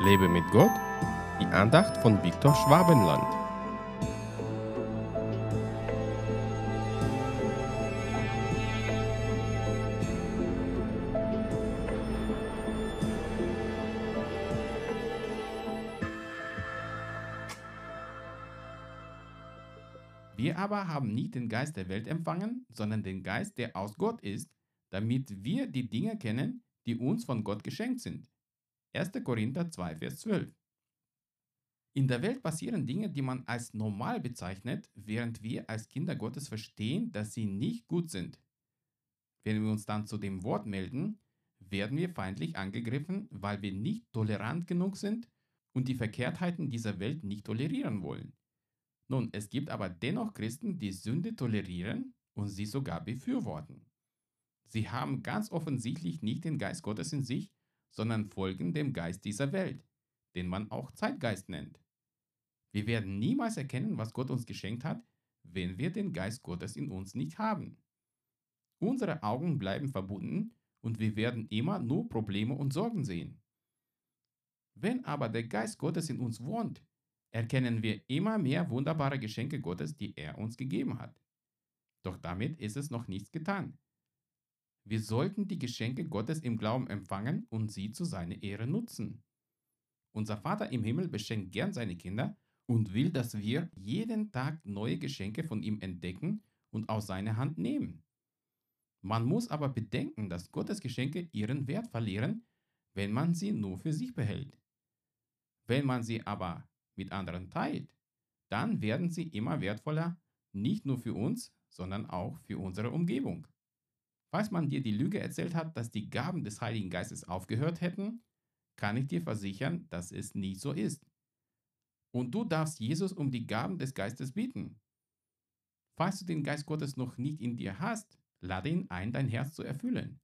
Lebe mit Gott, die Andacht von Viktor Schwabenland. Wir aber haben nicht den Geist der Welt empfangen, sondern den Geist, der aus Gott ist, damit wir die Dinge kennen, die uns von Gott geschenkt sind. 1. Korinther 2, Vers 12. In der Welt passieren Dinge, die man als normal bezeichnet, während wir als Kinder Gottes verstehen, dass sie nicht gut sind. Wenn wir uns dann zu dem Wort melden, werden wir feindlich angegriffen, weil wir nicht tolerant genug sind und die Verkehrtheiten dieser Welt nicht tolerieren wollen. Nun, es gibt aber dennoch Christen, die Sünde tolerieren und sie sogar befürworten. Sie haben ganz offensichtlich nicht den Geist Gottes in sich, sondern folgen dem Geist dieser Welt, den man auch Zeitgeist nennt. Wir werden niemals erkennen, was Gott uns geschenkt hat, wenn wir den Geist Gottes in uns nicht haben. Unsere Augen bleiben verbunden und wir werden immer nur Probleme und Sorgen sehen. Wenn aber der Geist Gottes in uns wohnt, erkennen wir immer mehr wunderbare Geschenke Gottes, die er uns gegeben hat. Doch damit ist es noch nichts getan. Wir sollten die Geschenke Gottes im Glauben empfangen und sie zu seiner Ehre nutzen. Unser Vater im Himmel beschenkt gern seine Kinder und will, dass wir jeden Tag neue Geschenke von ihm entdecken und aus seiner Hand nehmen. Man muss aber bedenken, dass Gottes Geschenke ihren Wert verlieren, wenn man sie nur für sich behält. Wenn man sie aber mit anderen teilt, dann werden sie immer wertvoller, nicht nur für uns, sondern auch für unsere Umgebung. Falls man dir die Lüge erzählt hat, dass die Gaben des Heiligen Geistes aufgehört hätten, kann ich dir versichern, dass es nicht so ist. Und du darfst Jesus um die Gaben des Geistes bieten. Falls du den Geist Gottes noch nicht in dir hast, lade ihn ein, dein Herz zu erfüllen.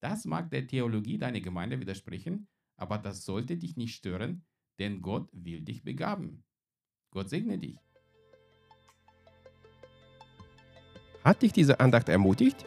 Das mag der Theologie deiner Gemeinde widersprechen, aber das sollte dich nicht stören, denn Gott will dich begaben. Gott segne dich. Hat dich diese Andacht ermutigt?